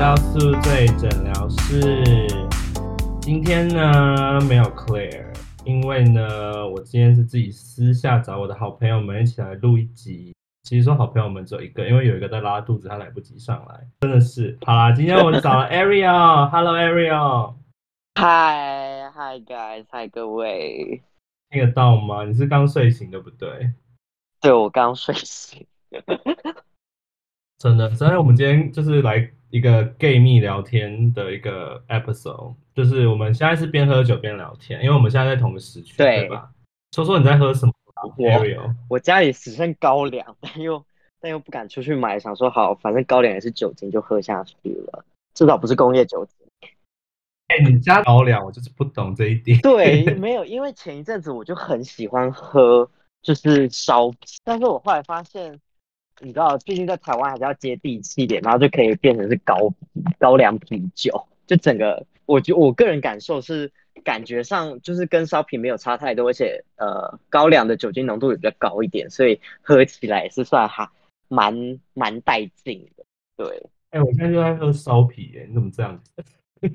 到宿醉诊疗室。今天呢没有 Claire，因为呢我今天是自己私下找我的好朋友们一起来录一集。其实说好朋友们只有一个，因为有一个在拉肚子，他来不及上来。真的是，好啦，今天我们找了 Ariel，Hello Ariel。Hi Hi guys Hi 各位，听得到吗？你是刚睡醒对不对？对我刚睡醒。真的，所以我们今天就是来一个 gay 蜜聊天的一个 episode，就是我们现在是边喝酒边聊天，因为我们现在在同个时区，对对吧？说说你在喝什么？Ariel，我家里只剩高粱，但又但又不敢出去买，想说好，反正高粱也是酒精，就喝下去了，至少不是工业酒精。哎、你家高粱，我就是不懂这一点。对，没有，因为前一阵子我就很喜欢喝，就是烧，但是我后来发现，你知道，毕竟在台湾还是要接地气一点，然后就可以变成是高高粱啤酒，就整个，我觉我个人感受是，感觉上就是跟烧啤没有差太多，而且呃，高粱的酒精浓度也比较高一点，所以喝起来也是算还蛮蛮带劲的，对。哎、我现在就在喝烧啤，耶，你怎么这样子？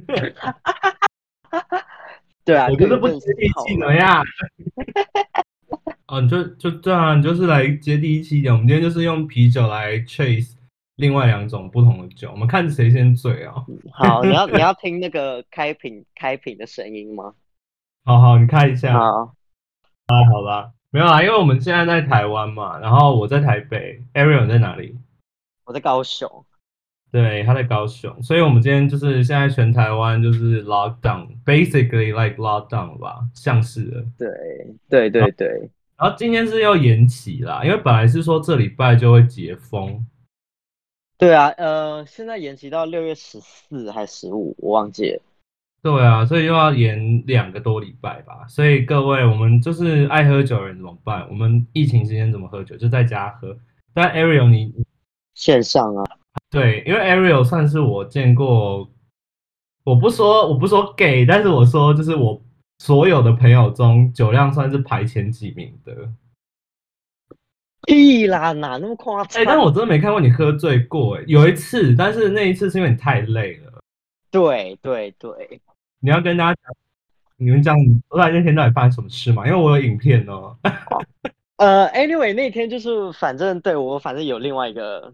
对啊，我觉得不接地气的呀。哦，你就就这样啊，你就是来接地气一点。我们今天就是用啤酒来 chase 另外两种不同的酒，我们看谁先醉啊。好，你要 你要听那个开瓶开瓶的声音吗？好好，你看一下。好，好吧，没有啊，因为我们现在在台湾嘛，然后我在台北，Ariel 你在哪里？我在高雄。对，他在高雄，所以我们今天就是现在全台湾就是 lockdown，basically like lockdown 吧，像是的。对对对对，然后今天是要延期啦，因为本来是说这礼拜就会解封，对啊，呃，现在延期到六月十四还十五，我忘记了。对啊，所以又要延两个多礼拜吧。所以各位，我们就是爱喝酒的人怎么办？我们疫情期间怎么喝酒？就在家喝。但 Ariel 你线上啊，对，因为 Ariel 算是我见过，我不说我不说 gay，但是我说就是我所有的朋友中酒量算是排前几名的。屁啦，哪那么夸哎、张？但我真的没看过你喝醉过。哎，有一次，但是那一次是因为你太累了。对对对，你要跟大家讲，你们讲后来那天到底发生什么事吗？因为我有影片哦。呃，anyway，那天就是反正对我反正有另外一个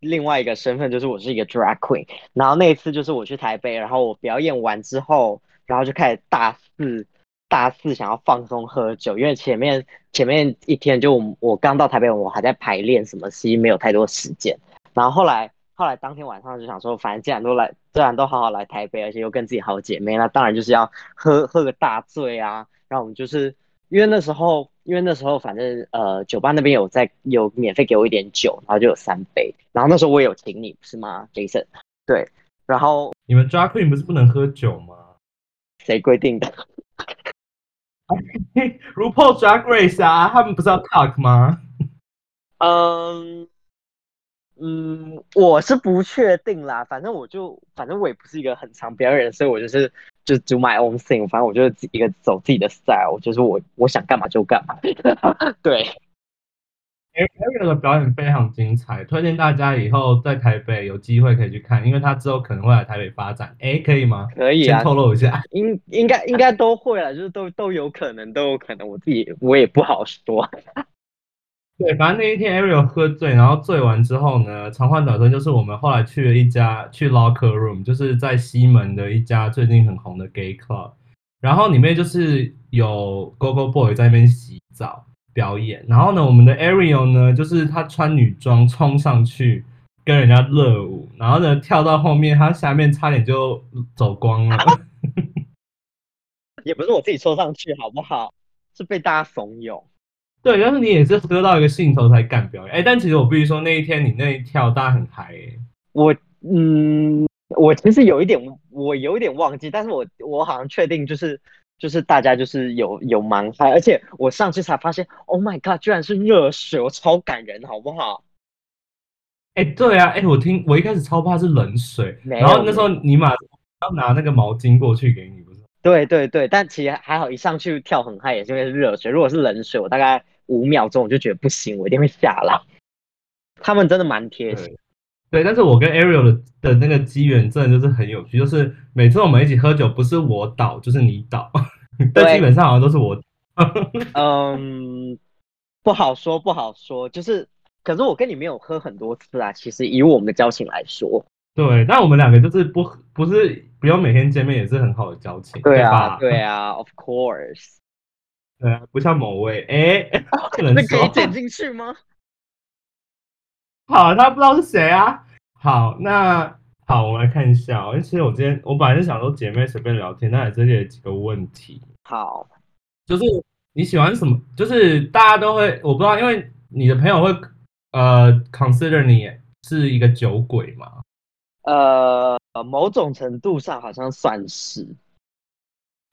另外一个身份，就是我是一个 drag queen。然后那一次就是我去台北，然后我表演完之后，然后就开始大肆大肆想要放松喝酒，因为前面前面一天就我我刚到台北，我还在排练什么戏，没有太多时间。然后后来后来当天晚上就想说，反正既然都来，既然都好好来台北，而且又跟自己好姐妹，那当然就是要喝喝个大醉啊。然后我们就是因为那时候，因为那时候反正呃酒吧那边有在有免费给我一点酒，然后就有三杯。然后那时候我也有请你，不是吗，Jason？对，然后你们 drag queen 不是不能喝酒吗谁规定的？？RuPaul Drag Race 啊，他们不是要 talk 吗？嗯嗯，我是不确定啦，反正我就反正我也不是一个很常表演人，所以我就是就 do my own thing，反正我就是一个走自己的 style，就是我我想干嘛就干嘛。对，Ariel 的表演非常精彩，推荐大家以后在台北有机会可以去看，因为他之后可能会来台北发展。哎，可以吗？可以啊，先透露一下。应应该应该都会了，就是都都有可能，都有可能，我自己我也不好说。对，反正那一天 Ariel 喝醉，然后醉完之后呢，长话短说，就是我们后来去了一家去 Locker Room，就是在西门的一家最近很红的 Gay Club，然后里面就是有 Go Go Boy 在那边洗澡表演，然后呢，我们的 Ariel 呢，就是他穿女装冲上去跟人家热舞，然后呢跳到后面，他下面差点就走光了。也不是我自己冲上去，好不好？是被大家怂恿。对，但是你也是喝到一个兴头才敢表演，哎，但其实我必须说那一天你那一跳，大家很嗨、欸，我嗯，我其实有一点，我有一点忘记，但是我我好像确定就是就是大家就是有有蛮嗨，而且我上去才发现，Oh my god，居然是热水，我超感人，好不好？哎、对啊，哎、我听我一开始超怕是冷水，然后那时候尼玛要拿那个毛巾过去给你，不是？对对对，但其实还好，一上去跳很嗨，也是因为是热水。如果是冷水，我大概五秒钟我就觉得不行，我一定会下来。他们真的蛮贴心，对，但是我跟 Ariel 的的那个机缘真的就是很有趣，就是每次我们一起喝酒，不是我倒就是你倒，但基本上好像都是我。嗯，不好说，不好说，就是，可是我跟你没有喝很多次啊。其实以我们的交情来说，对，但我们两个就是不不是不用每天见面，也是很好的交情，对啊，对啊，Of course，对啊，不像某位，哎，那可以剪进去吗？好，他不知道是谁啊。好，那好，我们来看一下。因为其实我今天我本来是想说姐妹随便聊天，但还是列几个问题。好，就是你喜欢什么？就是大家都会，我不知道，因为你的朋友会呃 consider 你是一个酒鬼吗？呃，某种程度上好像算是。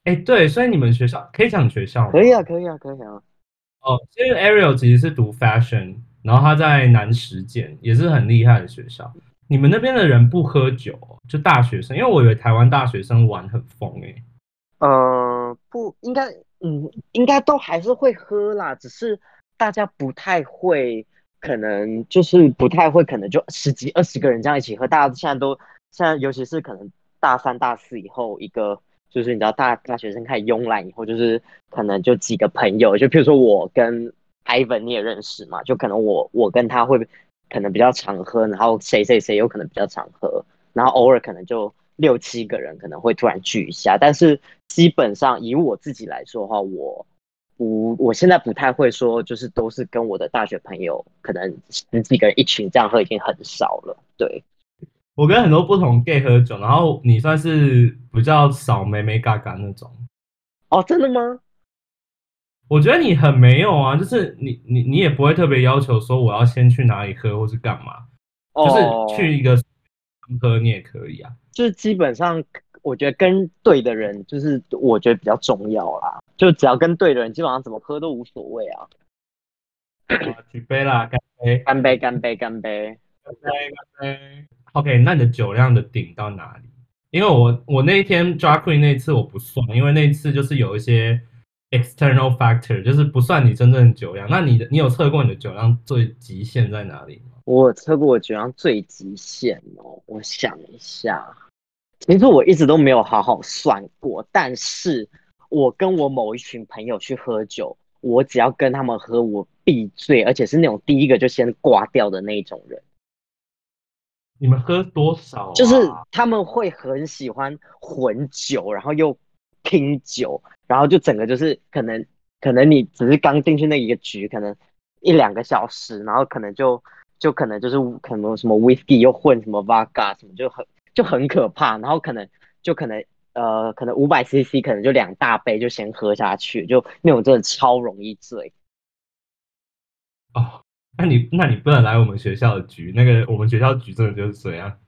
哎，对，所以你们学校可以讲学校吗？可以啊，可以啊，可以啊。哦，因为 Ariel 其实是读 fashion。然后他在南实践也是很厉害的学校。你们那边的人不喝酒，就大学生？因为我以为台湾大学生玩很疯诶。呃，不应该，嗯，应该都还是会喝啦，只是大家不太会，可能就是不太会，可能就十几二十个人这样一起喝。大家现在都现在，尤其是可能大三大四以后，一个就是你知道大大学生开始慵懒以后，就是可能就几个朋友，就譬如说我跟。Ivan 你也认识嘛？就可能我我跟他会可能比较常喝，然后谁谁谁有可能比较常喝，然后偶尔可能就六七个人可能会突然聚一下，但是基本上以我自己来说的话，我不我现在不太会说，就是都是跟我的大学朋友，可能十几个人一群这样喝已经很少了。对，我跟很多不同 gay 喝酒，然后你算是比较少妹妹嘎嘎那种。哦，真的吗？我觉得你很没有啊，就是你你你也不会特别要求说我要先去哪里喝或是干嘛，就是去一个喝你也可以啊。就是基本上我觉得跟对的人，就是我觉得比较重要啦。就只要跟对的人，基本上怎么喝都无所谓啊。举杯啦，干杯！干杯！干杯！干杯！干杯！干杯！OK，那你的酒量的顶到哪里？因为我我那一天 Drag Queen 那次我不算，因为那次就是有一些。External factor 就是不算你真正的酒量，那你的你有测过你的酒量最极限在哪里吗？我测过我酒量最极限哦，我想一下，其实我一直都没有好好算过，但是我跟我某一群朋友去喝酒，我只要跟他们喝，我必醉，而且是那种第一个就先挂掉的那种人。你们喝多少？就是他们会很喜欢混酒，然后又拼酒。然后就整个就是可能可能你只是刚进去那一个局，可能一两个小时，然后可能就就可能就是可能什么 whisky 又混什么 vodka 什么就很就很可怕，然后可能就可能呃可能五百 cc 可能就两大杯就先喝下去，就那种真的超容易醉。哦，那你那你不能来我们学校的局，那个我们学校局真的就是这样。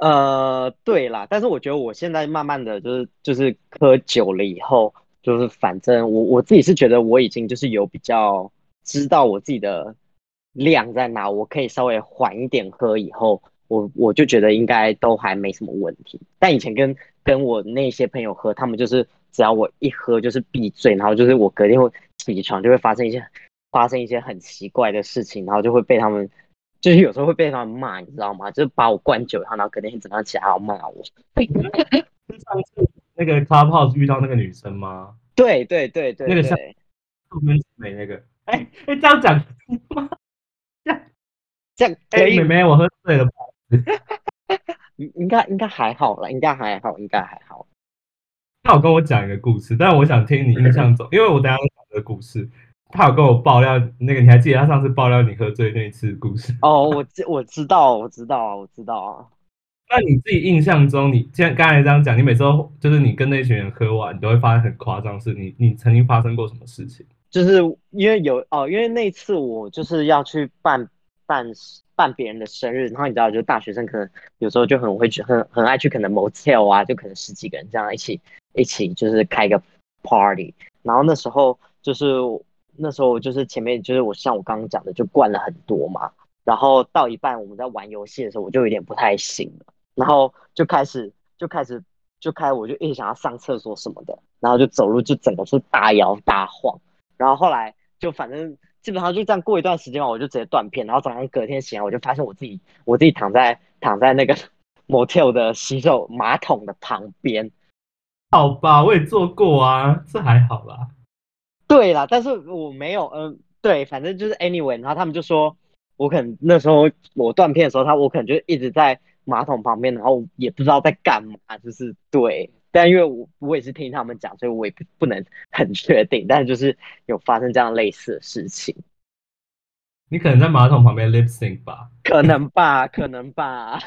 呃，对啦，但是我觉得我现在慢慢的就是就是喝酒了以后，就是反正我我自己是觉得我已经就是有比较知道我自己的量在哪，我可以稍微缓一点喝以后，我我就觉得应该都还没什么问题。但以前跟跟我那些朋友喝，他们就是只要我一喝就是闭嘴，然后就是我隔天会起床就会发生一些发生一些很奇怪的事情，然后就会被他们。就是有时候会被他们骂，你知道吗？就是把我灌酒，然后隔天早上起来还要骂我。上 次那个 clubhouse 遇到那个女生吗？对对对对，那个是杜边美那个。哎哎，这样讲吗？这样这样可以。妹妹，我喝醉了。应应该应该还好了，应该还好，应该还好。他有跟我讲一个故事，但我想听你印象中，因为我等下会讲这个故事。他有跟我爆料，那个你还记得他上次爆料你喝醉那一次故事？哦，我知我知道，我知道，我知道啊。那你自己印象中，你像刚才这样讲，你每次都就是你跟那群人喝完，你都会发生很夸张事。你你曾经发生过什么事情？就是因为有哦，因为那次我就是要去办办办别人的生日，然后你知道，就大学生可能有时候就很会去很很爱去可能 motel 啊，就可能十几个人这样一起一起就是开个 party，然后那时候就是。那时候就是前面就是我像我刚刚讲的，就灌了很多嘛，然后到一半我们在玩游戏的时候，我就有点不太行了，然后就开始就开始就开，我就一直想要上厕所什么的，然后就走路就整个是大摇大晃，然后后来就反正基本上就这样过一段时间嘛，我就直接断片，然后早上隔天醒来，我就发现我自己我自己躺在躺在那个 motel 的洗手马桶的旁边。好吧，我也做过啊，这还好啦。对啦，但是我没有，嗯、对，反正就是 anyway，然后他们就说，我可能那时候我断片的时候，他我可能就一直在马桶旁边，然后也不知道在干嘛，就是对，但因为我我也是听他们讲，所以我也不不能 很确定，但是就是有发生这样类似的事情，你可能在马桶旁边 lip sync 吧？可能吧，可能吧，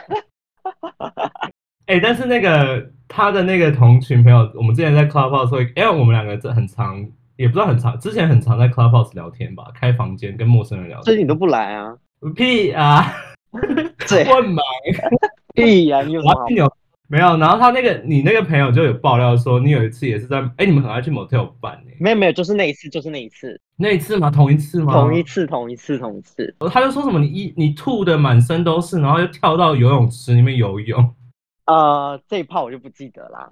哎、但是那个他的那个同群朋友，我们之前在 Clubhouse 会，因为我们两个这很常，也不知道很常，之前很常在 Clubhouse 聊天吧，开房间跟陌生人聊天。最近你都不来啊？屁啊！对，我很忙，屁呀、你有什么没有。然后他那个你那个朋友就有爆料说，你有一次也是在，哎、你们很爱去 motel 办呢、没有没有，就是那一次，就是那一次，那一次吗？同一次吗？同一次，同一次，同一次。他就说什么你一你吐的满身都是，然后又跳到游泳池里面游泳，呃，这一炮我就不记得啦，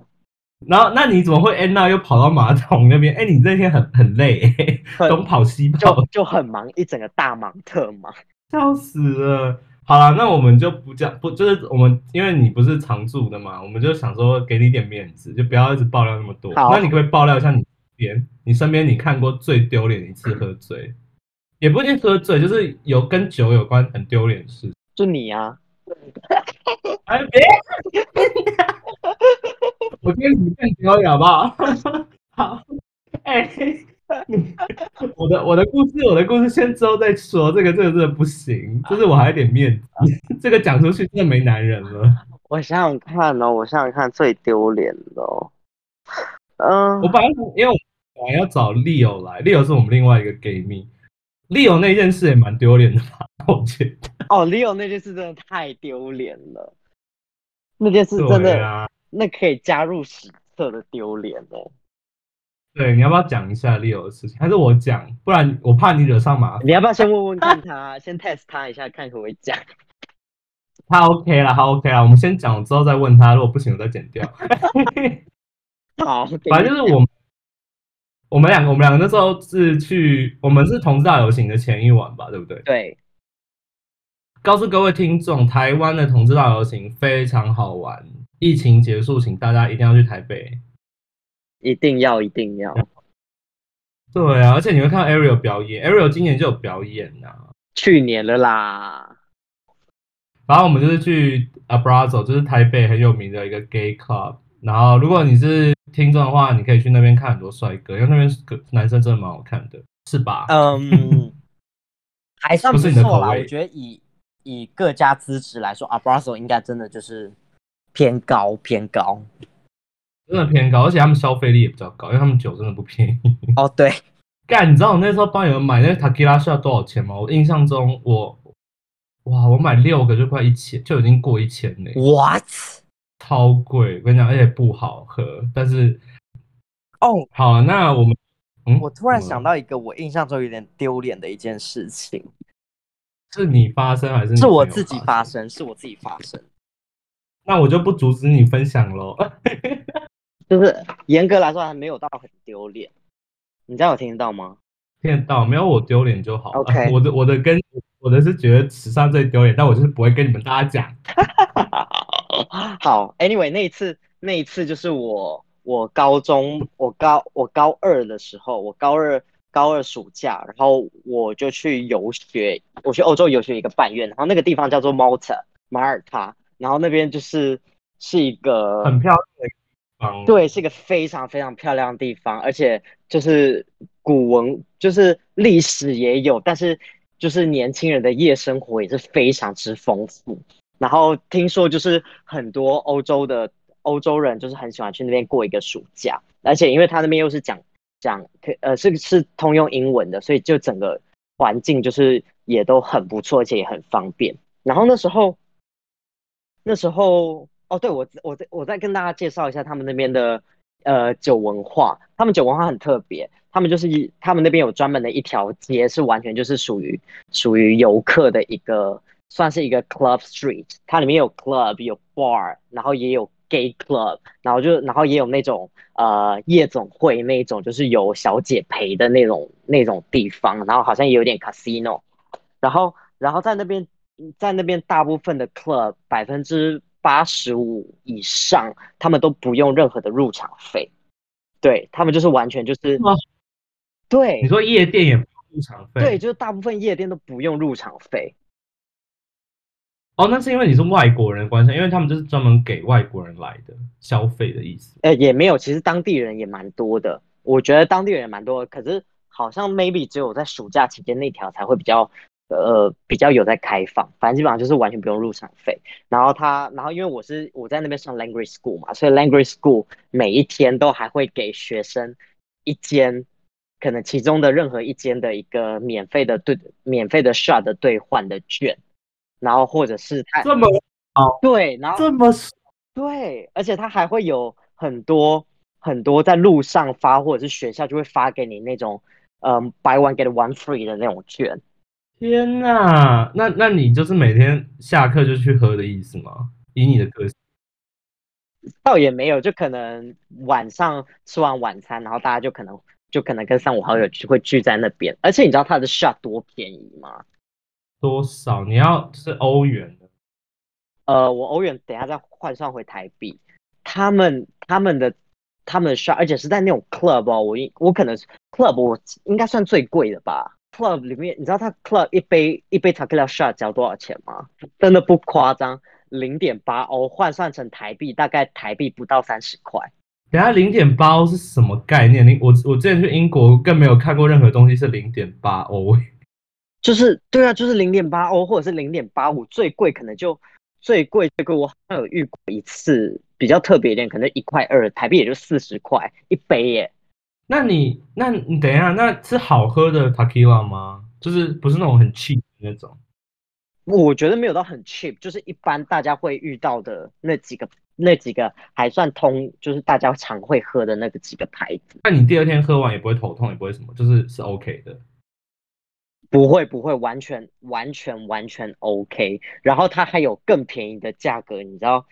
然后那你怎么会 end up 又跑到马桶那边？哎、你那天很很累、欸，东跑西跑就，就很忙，一整个大忙特忙。笑死了。好了，那我们就不讲不，就是我们因为你不是常住的嘛，我们就想说给你点面子，就不要一直爆料那么多。好那你可不可以爆料一下你身边你身边你看过最丢脸的一次喝醉？也不一定喝醉，就是有跟酒有关很丢脸的事。就你啊，哎，别！我觉得你更丢脸好不好？好，哎、你我的我的故事，我的故事先之后再说。这个这个真的不行，就是我还有点面子，这个讲出去真的没男人了。我想想看哦，我想想看最丢脸的哦，嗯、我本来因为我本来要找 Leo 来，Leo 是我们另外一个 gay 蜜，Leo 那件事也蛮丢脸的吧？我觉得，哦，Leo 那件事真的太丢脸了，那件事真的，啊，那可以加入史册的丢脸哦。对，你要不要讲一下 Leo 的事情？还是我讲？不然我怕你惹上麻烦。你要不要先问问看他，先 test 他一下，看可不可以讲？他 OK 啦，他 OK 啦，我们先讲，之后再问他，如果不行我再剪掉。好，反正就是我们，我们两个，我们两个那时候是去，我们是同志大游行的前一晚吧，对不对？对，告诉各位听众，台湾的同志大游行非常好玩，疫情结束，请大家一定要去台北。一定要，一定要。对啊，而且你会看到 Ariel 表演，Ariel 今年就有表演呐、去年了啦，然后我们就是去 Abrazo，就是台北很有名的一个 gay club。然后如果你是听众的话，你可以去那边看很多帅哥，因为那边个男生真的蛮好看的，是吧？嗯，还算不错啦。我觉得以以各家资质来说 a b r a z o 应该真的就是偏高偏高。真的偏高，而且他们消费力也比较高，因为他们酒真的不便宜。哦，对，干，你知道我那时候帮你们买那个 Tequila shot 多少钱吗？我印象中我，哇，我买六个就快一千，就已经过一千嘞，What？超贵。我跟你讲，而且不好喝。但是哦，好，那我们，嗯，我突然想到一个我印象中有点丢脸的一件事情，是你发生还是是我自己发发？生，是我自己发生。那我就不阻止你分享喽。就是严格来说还没有到很丢脸。你这样有听得到吗？听得到没有？我丢脸就好了。OK 我的我的跟我的是觉得史上最丢脸，但我就是不会跟你们大家讲。好，Anyway，那一次那一次就是我我高中我高我高二的时候，我高二高二暑假，然后我就去游学，我去欧洲游学一个半月，然后那个地方叫做 Malta 马耳他，然后那边就是是一个很漂亮的地方。对，是一个非常非常漂亮的地方，而且就是古文，就是历史也有，但是就是年轻人的夜生活也是非常之丰富。然后听说就是很多欧洲的欧洲人就是很喜欢去那边过一个暑假，而且因为他那边又是讲讲呃是是通用英文的，所以就整个环境就是也都很不错，而且也很方便。然后那时候那时候哦，对我我再我再跟大家介绍一下他们那边的呃酒文化，他们酒文化很特别，他们就是一他们那边有专门的一条街，是完全就是属于属于游客的一个，算是一个 club street，它里面有 club 有 bar，然后也有 gay club，然后就然后也有那种呃夜总会那种，就是有小姐陪的那种那种地方，然后好像也有点 casino，然后然后在那边在那边大部分的 club 百分之八十五以上，他们都不用任何的入场费，对他们就是完全就是吗对你说夜店也不用入场费？对，就是大部分夜店都不用入场费。哦，那是因为你是外国人关系，因为他们就是专门给外国人来的消费的意思。呃，也没有，其实当地人也蛮多的，我觉得当地人也蛮多，可是好像 maybe 只有在暑假期间那条才会比较，呃，比较有在开放，反正基本上就是完全不用入场费。然后他，然后因为我是我在那边上 language school 嘛，所以 language school 每一天都还会给学生一间，可能其中的任何一间的一个免费的兑免费的 shot 的兑换的券，然后或者是他这么对，然后这么对，而且他还会有很多很多在路上发，或者是学校就会发给你那种，嗯，buy one get one free 的那种券。天呐，那那你就是每天下课就去喝的意思吗？以你的个性，倒也没有，就可能晚上吃完晚餐，然后大家就可能就可能跟三五好友就会聚在那边。而且你知道他的 shot 多便宜吗？多少？你要就是欧元的，呃，我欧元等下再换算回台币，他们他们的他们的 shot，而且是在那种 club 哦，我应我可能 club 我应该算最贵的吧。club 里面，你知道他 club 一杯一杯 tequila shot 只要多少钱吗？真的不夸张，零点八欧，换算成台币大概台币不到三十块。等下零点八欧是什么概念？你我我之前去英国更没有看过任何东西是零点八欧。就是对啊，就是零点八欧或者是零点八五，最贵可能就最贵最贵，我好像有遇过一次比较特别一点，可能一块二台币也就四十块一杯耶。那你那你等一下，那是好喝的 tequila 吗？就是不是那种很 cheap 的那种？我觉得没有到很 cheap，就是一般大家会遇到的那几个那几个还算通，就是大家常会喝的那个几个牌子。那你第二天喝完也不会头痛，也不会什么，就是是 OK 的。不会不会，完全完全完全 OK。然后它还有更便宜的价格，你知道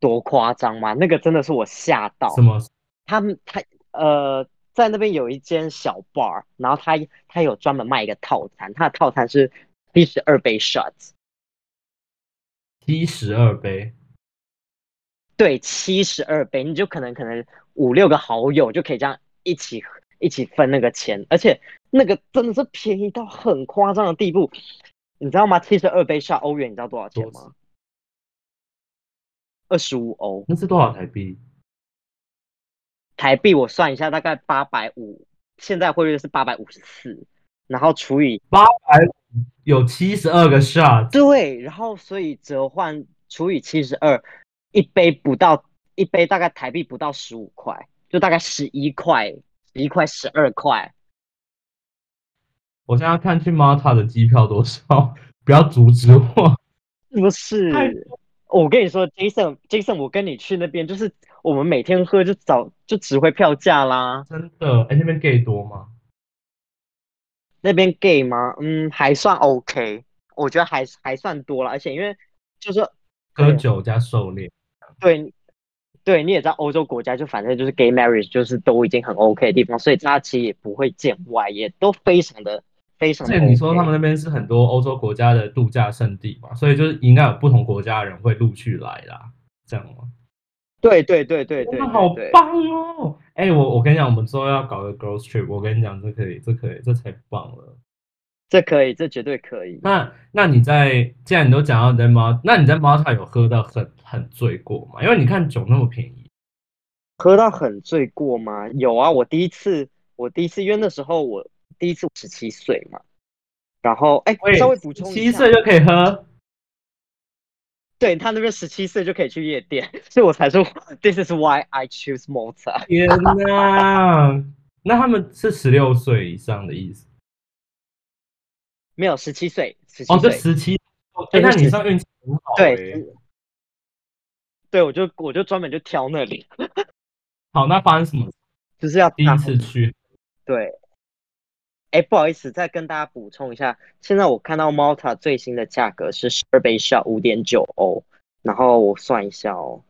多夸张吗？那个真的是我吓到。什么？他们他呃，在那边有一间小 bar，然后他他有专门卖一个套餐，他的套餐是七十二杯 shots，七十二杯，对，七十二杯，你就可能可能五六个好友就可以这样一起一起分那个钱，而且那个真的是便宜到很夸张的地步，你知道吗？七十二杯 shot 欧元，你知道多少钱吗？二十五欧，那是多少台币？台币我算一下，大概八百五，现在汇率是八百五十四，然后除以八百有七十二个 shot，对，然后所以折换除以七十二，一杯不到一杯大概台币不到十五块，就大概十一块，十一块十二块。我现在看去 Malta 的机票多少，不要阻止我。是不是？我跟你说，Jason，Jason，我跟你去那边，就是我们每天喝就早就只会票价啦。真的，哎，那边 gay 多吗？那边 gay 吗？嗯，还算 OK，我觉得还还算多了，而且因为就是喝酒加狩猎，对，对，你也知道欧洲国家就反正就是 gay marriage 就是都已经很 OK 的地方，所以大家其实也不会见外，也都非常的非常的而 OK。且你说他们那边是很多欧洲国家的度假胜地嘛，所以就是应该有不同国家的人会陆续来啦，这样吗？对对对对对哇，好棒哦！哎、我我跟你讲，我们之后要搞个 girls trip，我跟你讲，这可以，这可以，这才棒了。这可以，这绝对可以。那那你在，既然你都讲到你在猫，那你在 Malta 有喝到很很醉过吗？因为你看酒那么便宜，喝到很醉过吗？有啊，我第一次，我第一次，因为那时候我第一次十七岁嘛，然后哎，喂稍微补充一下，七岁就可以喝，对他那边十七岁就可以去夜店，所以我才说 This is why I choose Malta。天哪！那他们是十六岁以上的意思没有十七岁，十七哦，这岁，十七。哎、对那你是算运气很好、对欸。对，我就我就专门就挑那里，好，那发生什么？就是要第一次去，对。哎，不好意思，再跟大家补充一下，现在我看到 Malta 最新的价格是十二杯 shot 五点九欧，然后我算一下哦，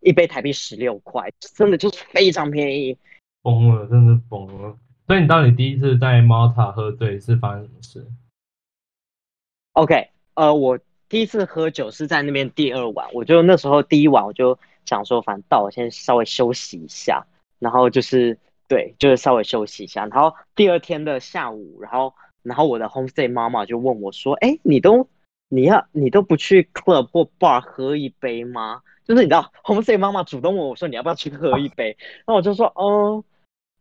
一杯台币十六块，真的就是非常便宜。疯了，真的疯了。所以你到底第一次在 Malta 喝醉是发生什么事？OK，呃，我第一次喝酒是在那边第二晚，我就那时候第一晚我就想说，反正到我先稍微休息一下，然后就是对，就是稍微休息一下，然后第二天的下午，然后然后我的 homestay 妈妈就问我说，哎，你都你要你都不去 club 或 bar 喝一杯吗？就是你知道 homestay 妈妈主动问我说你要不要去喝一杯，然后我就说，嗯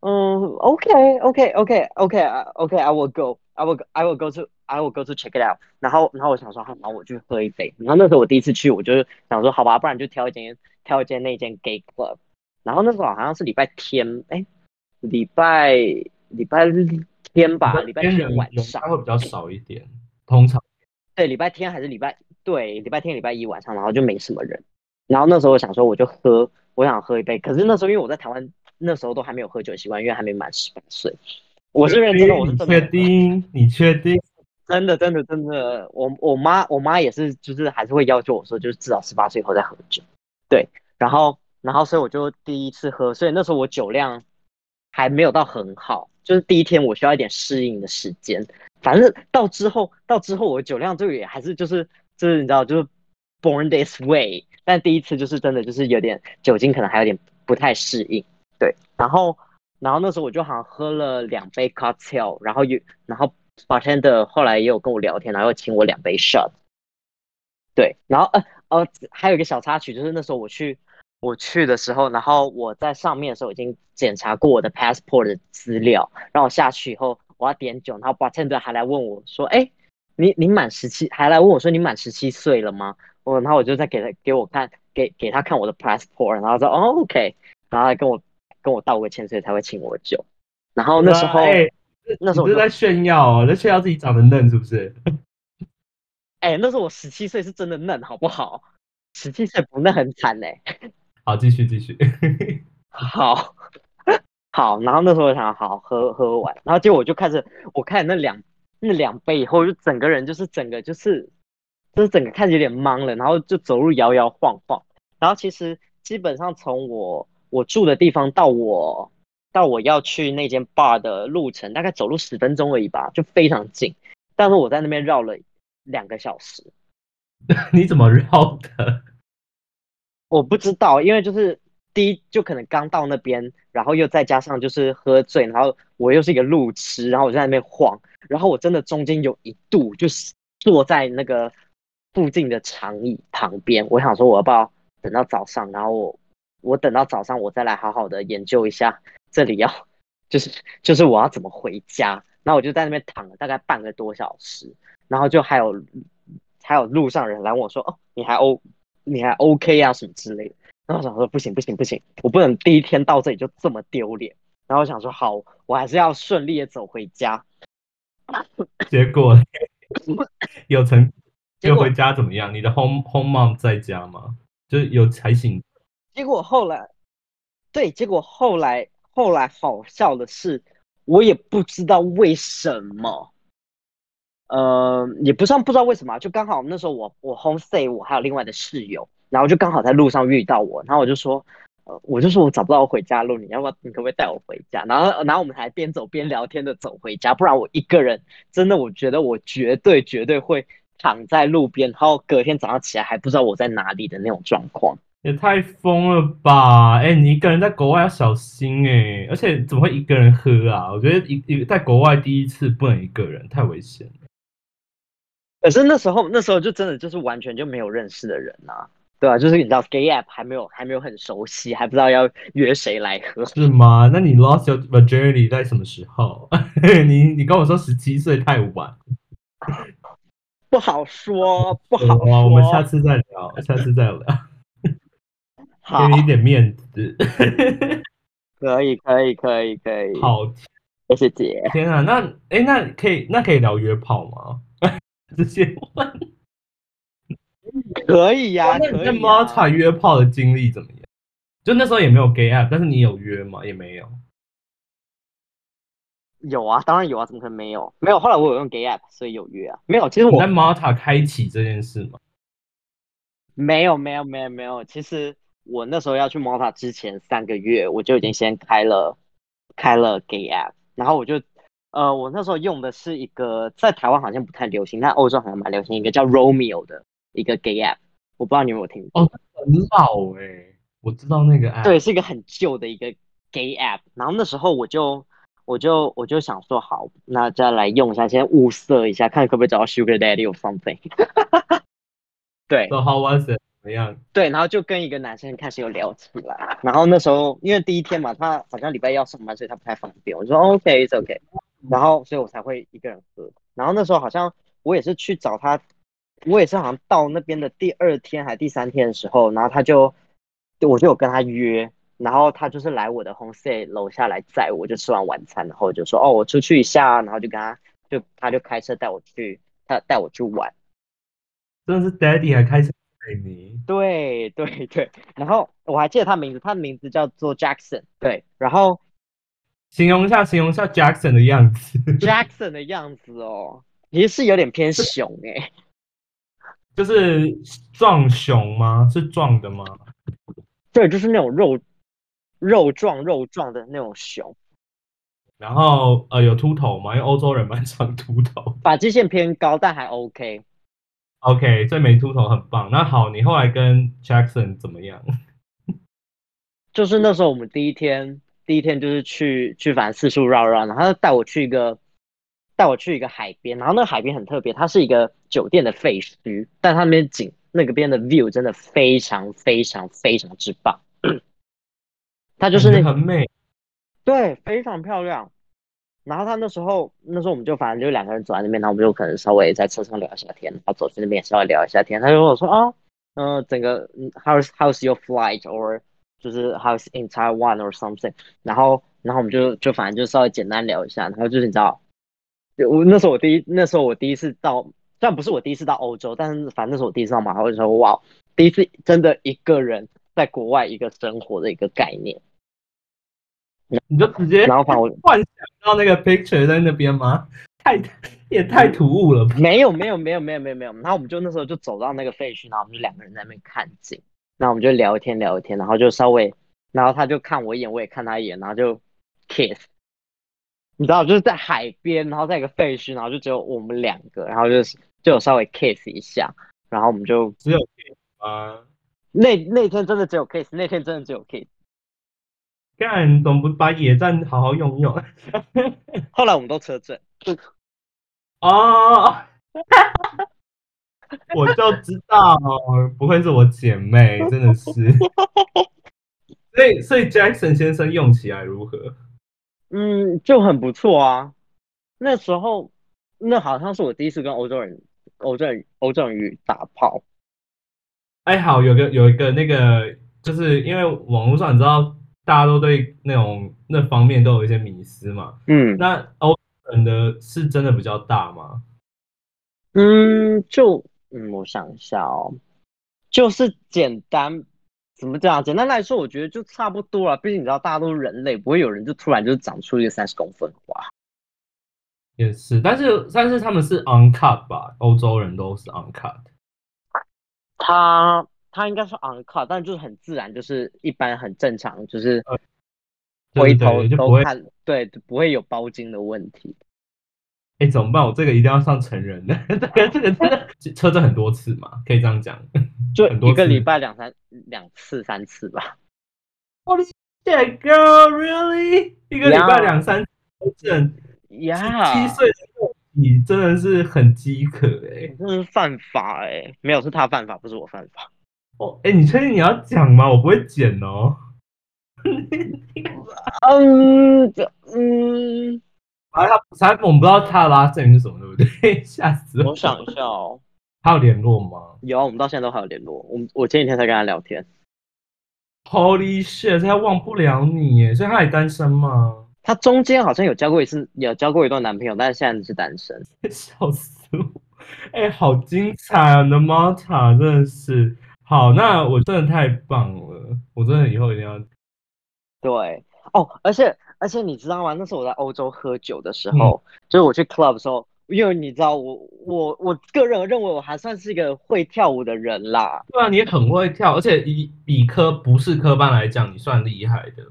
嗯，OK OK OK OK OK I will go I will I will go to I will go to check it out。然后然后我想说，好，然后我去喝一杯。然后那时候我第一次去，我就想说，好吧，不然就挑一间挑一间那间 gay club。然后那时候好像是礼拜天，哎，礼拜礼拜天吧，礼拜天天晚上。会比较少一点，通常对，礼拜天还是礼拜对，礼拜天、礼拜一晚上，然后就没什么人。然后那时候我想说，我就喝，我想喝一杯。可是那时候因为我在台湾，那时候都还没有喝酒习惯，因为还没满十八岁。我是认真的，我是你确定？你确定？真的真的真的，我我妈我妈也是，就是还是会要求我说，就是至少十八岁以后再喝酒。对，然后然后所以我就第一次喝，所以那时候我酒量还没有到很好，就是第一天我需要一点适应的时间。反正到之后到之后我酒量就也还是就是就是你知道就是 born this way，但第一次就是真的就是有点酒精可能还有点不太适应。对，然后然后那时候我就好像喝了两杯 cocktail，然后有然后 bartender 后来也有跟我聊天，然后请我两杯 shot。对，然后呃呃还有一个小插曲，就是那时候我去我去的时候，然后我在上面的时候已经检查过我的 passport 的资料，然后我下去以后我要点酒，然后 bartender 还来问我说，哎，你你满十七，还来问我说你满十七岁了吗？我然后我就在给他给我看给给他看我的 passport，然后说哦 OK，然后他跟我跟我道个歉，所以才会请我酒。然后那时候、哎那时候我就在炫耀哦，在炫耀自己长得嫩是不是？哎、那时候我十七岁是真的嫩，好不好？十七岁不嫩很惨哎、好，继续继续。好，好，然后那时候我想好喝喝完，然后结果我就开始，我看那两那两杯以后，就整个人就是整个就是就是整个开始有点懵了，然后就走路摇摇晃晃，然后其实基本上从我我住的地方到我到我要去那间 bar 的路程，大概走路十分钟而已吧，就非常近，但是我在那边绕了两个小时。你怎么绕的？我不知道，因为就是第一就可能刚到那边，然后又再加上就是喝醉，然后我又是一个路痴，然后我就在那边晃，然后我真的中间有一度就是坐在那个附近的长椅旁边，我想说我要不要等到早上，然后我我等到早上我再来好好的研究一下这里要就是就是我要怎么回家，然后我就在那边躺了大概半个多小时，然后就还有还有路上人来问我说，哦，你还 O 你还 OK 啊什么之类的。然后我想说不行不行不行，我不能第一天到这里就这么丢脸。然后我想说好，我还是要顺利的走回家。结果 有成就回家怎么样？你的 home home mom 在家吗？就是有才醒结果后来，对，结果后来后来好笑的是，我也不知道为什么，呃，也不算不知道为什么，就刚好那时候我我 homestay 我还有另外的室友，然后就刚好在路上遇到我，然后我就说，呃，我就说我找不到回家路，你要不要你可不可以带我回家？然后然后我们还边走边聊天的走回家，不然我一个人真的我觉得我绝对绝对会躺在路边，然后隔天早上起来还不知道我在哪里的那种状况。也太疯了吧！哎、你一个人在国外要小心哎、而且怎么会一个人喝啊？我觉得一一在国外第一次不能一个人，太危险。可是那时候，那时候就真的就是完全就没有认识的人啊，对吧、就是你知道，gay app 还没有还没有很熟悉，还不知道要约谁来喝。是吗？那你 lost your virginity 在什么时候？你你跟我说十七岁太晚。不好说，不好哇，说。我们下次再聊，下次再聊，好给，你一点面子。可以，可以，可以，可以。，好谢谢姐。天啊，那哎、那可以那可以聊约炮吗？直接问。可以呀、那你在可以、Malta 啊。约炮的经历怎么样？就那时候也没有 gay app，但是你有约吗？也没有。有啊，当然有啊，怎么可能没有？没有，后来我有用 gay app，所以有约啊。没有，其实我在 Malta 开启这件事吗？没有，没有，没有，没有。其实我那时候要去 Malta 之前三个月，我就已经先开了开了 Gay App，然后我就呃，我那时候用的是一个在台湾好像不太流行，但欧洲好像蛮流行一个叫 Romeo 的一个 Gay App，我不知道你有没有听过。哦，很老哎、我知道那个 app。对，是一个很旧的一个 gay app。然后那时候我就我就我就想说，好，那再来用一下，先物色一下，看可不可以找到 Sugar Daddy or something 对 So how was it？怎么样？对，然后就跟一个男生开始有聊起来。然后那时候因为第一天嘛，他好像礼拜一要上班，所以他不太方便。我说 OK，it's OK。然后所以我才会一个人喝。然后那时候好像我也是去找他，我也是好像到那边的第二天还第三天的时候，然后他就我就有跟他约，然后他就是来我的 home stay 楼下来载我，就吃完晚餐，然后就说哦我出去一下，然后就跟他就他就开车带我去，他带我去玩。真的是 Daddy 还开车载你，对对对，然后我还记得他名字，他的名字叫做 Jackson，对，然后形容一下，形容一下 Jackson 的样子，Jackson 的样子哦，其实是有点偏熊哎、就是壮熊吗？是壮的吗？对，就是那种肉肉壮肉壮的那种熊，然后呃有秃头吗？因为欧洲人蛮常秃头。发际线偏高，但还 OK。OK，所以没秃头很棒。那好，你后来跟 Jackson 怎么样？就是那时候我们第一天，第一天就是去去反正四处绕绕，然后他带我去一个带我去一个海边，然后那个海边很特别，它是一个酒店的废墟，但它那边景那个边的 view 真的非常非常非常之棒，它就是那个很美。对非常漂亮。然后他那时候那时候我们就反正就两个人走在那边，然后我们就可能稍微在车上聊一下天，然后走去那边稍微聊一下天。他就跟我说啊，嗯、整个嗯 how's how's your flight or 就是 house in Taiwan or something，然后然后我们就就反正就稍微简单聊一下，然后就是你知道，就我那时候我第一那时候我第一次到，虽然不是我第一次到欧洲，但是反正那是我第一次到马来，我就说哇，第一次真的一个人在国外一个生活的一个概念。你就直接然后反正我幻想到那个 picture 在那边吗？太也太突兀了吧！没有没有没有没有没有没有，然后我们就那时候就走到那个废墟，然后我们就两个人在那边看景，然后我们就聊一天聊一天，然后就稍微，然后他就看我一眼，我也看他一眼，然后就 kiss，你知道，就是在海边，然后在一个废墟，然后就只有我们两个，然后就是就有稍微 kiss 一下，然后我们就只有 kiss 吗？那那天真的只有 kiss，那天真的只有 kiss，干，总不把野战好好用用 后来我们都车震，哦。我就知道，不愧是我姐妹，真的是。所以，所以 Jackson 先生用起来如何？嗯，就很不错啊。那时候那好像是我第一次跟欧洲人、欧洲人、欧洲人语打炮。哎，好，有个有一个那个，就是因为网络上你知道，大家都对那种那方面都有一些迷思嘛。嗯那欧洲人的是真的比较大吗？嗯，就嗯，我想一下哦，就是简单怎么讲？简单来说，我觉得就差不多了。毕竟你知道，大家都是人类，不会有人就突然就长出一个三十公分哇。也是，但是但是他们是 uncut 吧？欧洲人都是 uncut。他他应该是 uncut，但就是很自然，就是一般很正常，就是回头都看，对，不会有包茎的问题。哎，怎么办？我这个一定要上成人的，这个这个真的车震很多次嘛，可以这样讲。就很一个礼拜两三两次三次吧。Holy shit, girl, really？一个礼拜两三次车震，呀，七岁你真的是很饥渴哎、真的是犯法哎、没有是他犯法，不是我犯法。哦，哎，你确定你要讲吗？我不会剪哦。嗯，这嗯，反正他，反正我们不知道他的拉证是什么，对不对？吓死我！我想一下哦，他有联络吗有啊，我们到现在都还有联络。我们我前几天才跟他聊天，？Holy shit，他忘不了你耶！所以他还单身吗？他中间好像有交过一次，有交过一段男朋友，但是现在是单身。笑死我！哎、好精彩啊！你的 Malta 真的是好，那我真的太棒了，我真的以后一定要。对哦，而且而且你知道吗？那时候我在欧洲喝酒的时候，就是我去 club 的时候，因为你知道我我我个人认为我还算是一个会跳舞的人啦。对啊，你也很会跳，而且以以科不是科班来讲，你算厉害的。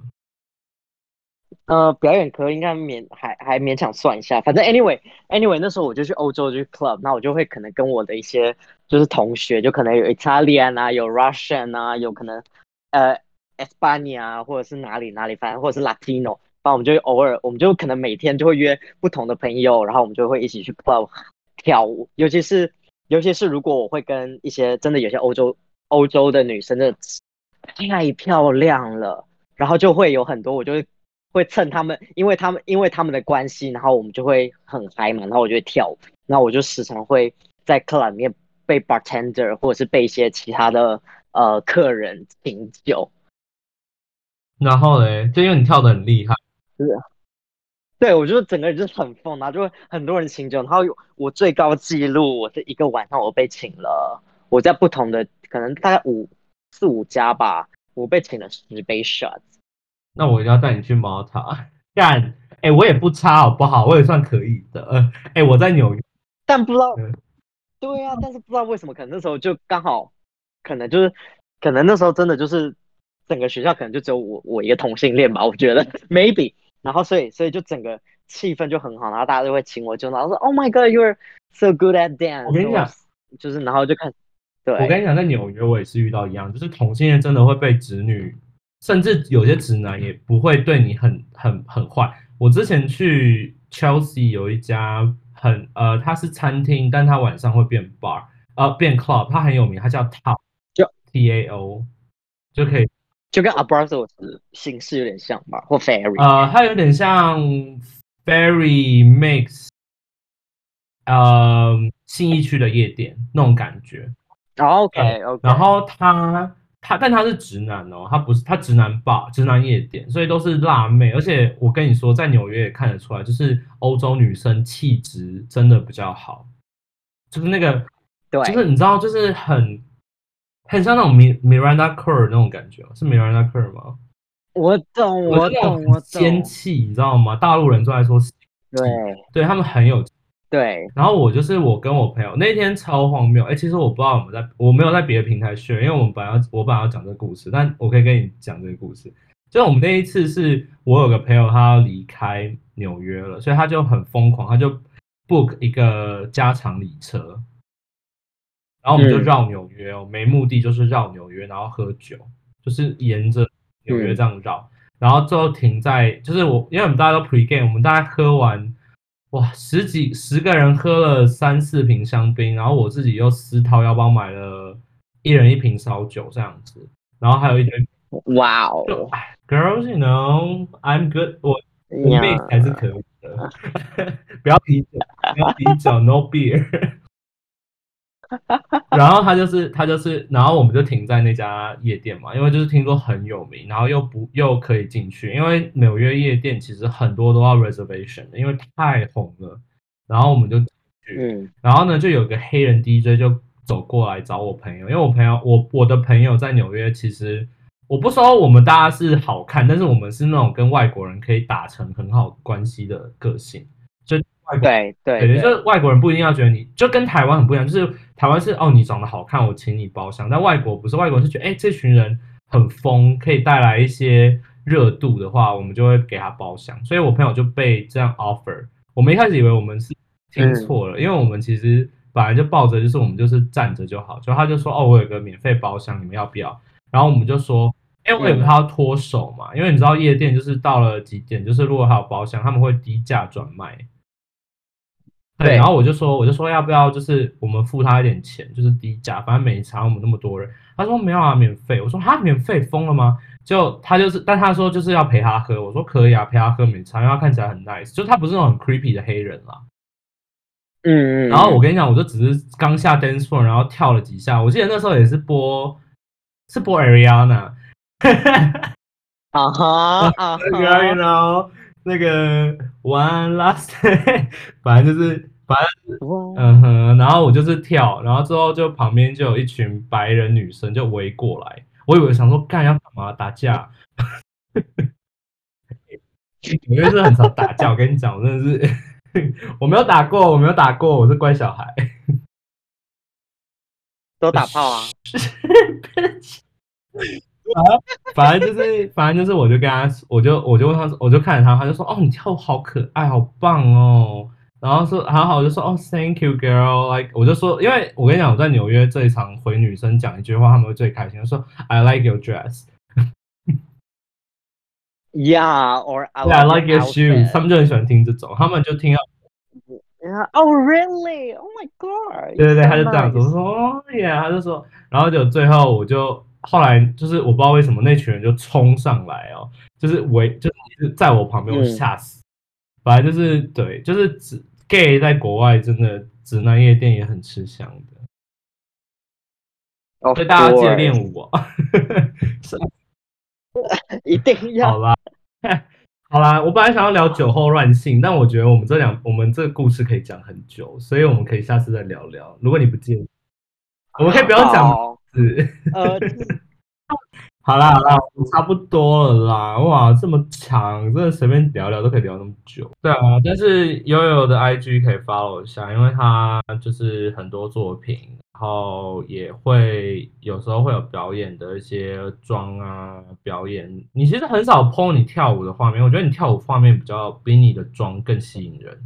呃，表演科应该勉还还勉强算一下，反正 anyway anyway 那时候我就去欧洲就去 club，那我就会可能跟我的一些就是同学，就可能有 Italian 啊，有 Russian 啊，有可能呃 Espania 或者是哪里哪里，反正或者是 Latino，那我们就偶尔我们就可能每天就会约不同的朋友，然后我们就会一起去 club 跳舞，尤其是尤其是如果我会跟一些真的有些欧洲欧洲的女生的太漂亮了，然后就会有很多我就会。会蹭他们，因为他们因为他们的关系，然后我们就会很嗨嘛，然后我就会跳舞，那我就时常会在 club 里面被 bartender 或者是被一些其他的呃客人请酒。然后嘞，就因为你跳的很厉害，是，对我就整个人就是很疯，然后就会很多人请酒，然后我最高纪录，我这一个晚上我被请了，我在不同的可能大概五四五家吧，我被请了十杯 shot。那我一定要带你去猫塔干，哎，我也不差好不好？我也算可以的。呃，哎，我在纽约，但不知道，对啊，但是不知道为什么，可能那时候就刚好，可能就是，可能那时候真的就是整个学校可能就只有我我一个同性恋吧，我觉得 maybe，然后所以所以就整个气氛就很好，然后大家就会请我，就然后说 Oh my God，you're so good at dance。我跟你讲，就是然后就看，对，我跟你讲，在纽约我也是遇到一样，就是同性恋真的会被直女。甚至有些直男也不会对你很很很坏。我之前去 Chelsea 有一家很呃，它是餐厅，但它晚上会变 bar，呃，变 club，它很有名，它叫 Tao，就 T A O，就可以，就跟 Abrazo 形式有点像吧，或 Fairy，呃，它有点像 Fairy Mix，呃，信义区的夜店那种感觉。OK OK，然后他。他但他是直男哦，他不是他直男吧，直男夜店，所以都是辣妹。而且我跟你说，在纽约也看得出来，就是欧洲女生气质真的比较好，就是那个，对，就是你知道，就是很很像那种米 Miranda Kerr 那种感觉，是 Miranda Kerr 吗？我懂，我懂，我懂，仙气，你知道吗？大陆人都在说，对，对他们很有。对，然后我就是我跟我朋友那天超荒谬，哎，其实我不知道我们在，我没有在别的平台学，因为我们本来要我本来要讲这个故事，但我可以跟你讲这个故事。就我们那一次是我有个朋友他要离开纽约了，所以他就很疯狂，他就 book 一个加长礼车，然后我们就绕纽约哦，没目的就是绕纽约，然后喝酒，就是沿着纽约这样绕，然后最后停在就是我，因为我们大家都 pre game，我们大概喝完。哇，十几十个人喝了三四瓶香槟，然后我自己又私掏腰包买了一人一瓶烧酒这样子，然后还有一堆，哇哦，girls，you know，I'm good，我我妹还是可以的，不要啤酒，不要啤酒，no beer。然后他就是他就是，然后我们就停在那家夜店嘛，因为就是听说很有名，然后又不又可以进去，因为纽约夜店其实很多都要 reservation 的，因为太红了。然后我们就去，然后呢就有个黑人 DJ 就走过来找我朋友，因为我朋友我我的朋友在纽约，其实我不说我们大家是好看，但是我们是那种跟外国人可以打成很好关系的个性。就对对对，就是外国人不一定要觉得你就跟台湾很不一样，就是台湾是哦你长得好看，我请你包厢，但外国不是，外国人是觉得哎这群人很疯，可以带来一些热度的话，我们就会给他包厢。所以我朋友就被这样 offer，我们一开始以为我们是听错了，因为我们其实本来就抱着就是我们就是站着就好，就他就说哦我有个免费包厢，你们要不要？然后我们就说，因为他要脱手嘛，因为你知道夜店就是到了几点，就是如果还有包厢，他们会低价转卖。对，然后我就说，我就说要不要，就是我们付他一点钱，就是低价，反正每一场我们那么多人。他说没有啊，免费。我说他免费疯了吗？就他就是，但他说就是要陪他喝。我说可以啊，陪他喝每场，因为他看起来很 nice，就他不是那种很 creepy 的黑人啦。嗯嗯。然后我跟你讲，我就只是刚下 dance floor，然后跳了几下。我记得那时候也是播，是播 Ariana。啊哈啊哈。那个 one last，反正就是，反正嗯哼，然后我就是跳，然后之后就旁边就有一群白人女生就围过来，我以为想说干要干嘛打架，纽约是很常打架，我跟你讲，真的是 我没有打过，我没有打过，我是乖小孩。都打炮啊？反正就是，反正就是，我就跟他，我就我就问他，我就看着他，他就说，哦，你跳舞好可爱，好棒哦。然后说，好好，我就说，哦，Thank you, girl。Like，我就说，因为我跟你讲，我在纽约这一场回女生讲一句话，他们会最开心，就说，I like your dress。Yeah, or I Yeah, I like your shoes。他们就很喜欢听这种，他们就听到，Yeah. Oh, really? Oh my god. 对对对他就这样子，我说，哦，Yeah，他就说，然后就最后我就后来就是我不知道为什么那群人就冲上来哦，就是围就是在我旁边，我嗯吓死。本来就是对，就是直 gay 在国外真的直男夜店也很吃香的所以大家记得 course. 练舞哦。是 一定要好要。啦，好啦，我本来想要聊酒后乱性，但我觉得我们这两我们这个故事可以讲很久，所以我们可以下次再聊聊。如果你不介意，我们可以不要讲好字。呃，就是好啦好啦，差不多了啦。哇，这么长，真的随便聊聊都可以聊那么久。对啊，但是悠悠的 IG 可以 follow 一下，因为他就是很多作品，然后也会有时候会有表演的一些妆啊表演。你其实很少 po 你跳舞的画面，我觉得你跳舞画面比较比你的妆更吸引人。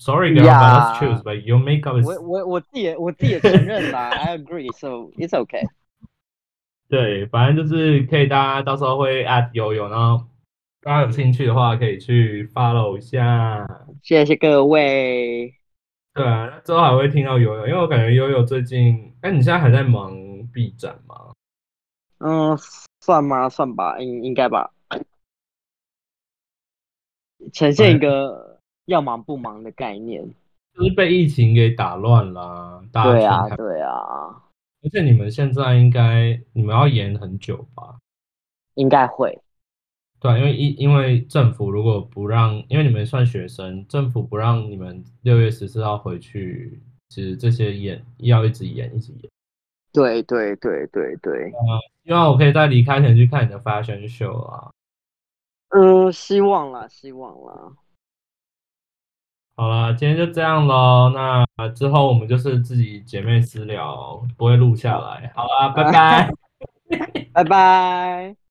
Sorry, girl, but let's Yeah. choose. But your makeup is 我我我自己也我自己也承认啦，I agree, so it's okay. 对，反正就是可以，大家到时候会 at 悠悠，然后大家有兴趣的话可以去 follow 一下。谢谢各位。对啊，那之后还会听到悠悠，因为我感觉悠悠最近，哎，你现在还在忙 B 展吗？嗯，算吗？算吧，应应该吧。呈现一个要忙不忙的概念。就是被疫情给打乱了，大家对啊，对啊，而且你们现在应该你们要延很久吧？应该会。对啊，因为因因为政府如果不让，因为你们算学生，政府不让你们六月十四号回去，其实这些演要一直演一直演。对对对对对。希望我可以在离开前去看你的 fashion show 啊。嗯，希望啦，希望啦。好了，今天就这样喽。那之后我们就是自己姐妹私聊，不会录下来。好啦，拜拜。拜拜。